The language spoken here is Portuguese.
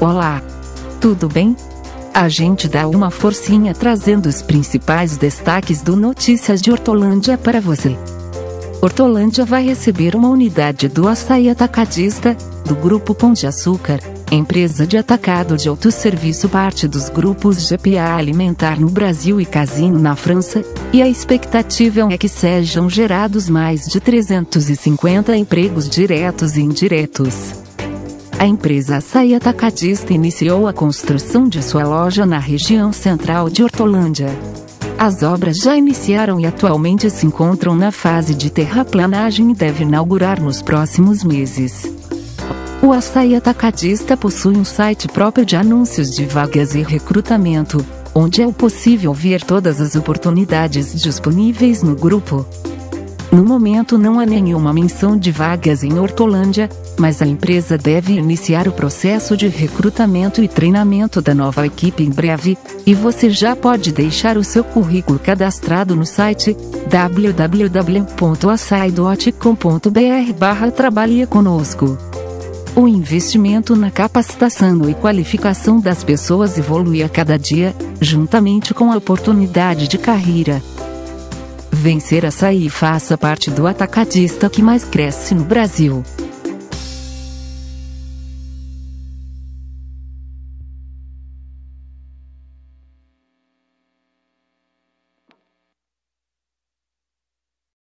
Olá! Tudo bem? A gente dá uma forcinha trazendo os principais destaques do Notícias de Hortolândia para você. Hortolândia vai receber uma unidade do açaí atacadista, do Grupo Pão de Açúcar, empresa de atacado de autosserviço parte dos grupos GPA Alimentar no Brasil e Casino na França, e a expectativa é que sejam gerados mais de 350 empregos diretos e indiretos. A empresa Açaí Atacadista iniciou a construção de sua loja na região central de Hortolândia. As obras já iniciaram e atualmente se encontram na fase de terraplanagem e deve inaugurar nos próximos meses. O Açaí Atacadista possui um site próprio de anúncios de vagas e recrutamento, onde é possível ver todas as oportunidades disponíveis no grupo. No momento não há nenhuma menção de vagas em Hortolândia, mas a empresa deve iniciar o processo de recrutamento e treinamento da nova equipe em breve, e você já pode deixar o seu currículo cadastrado no site www.açaí.com.br barra Trabalhe Conosco. O investimento na capacitação e qualificação das pessoas evolui a cada dia, juntamente com a oportunidade de carreira. Vencer açaí faça parte do atacadista que mais cresce no Brasil.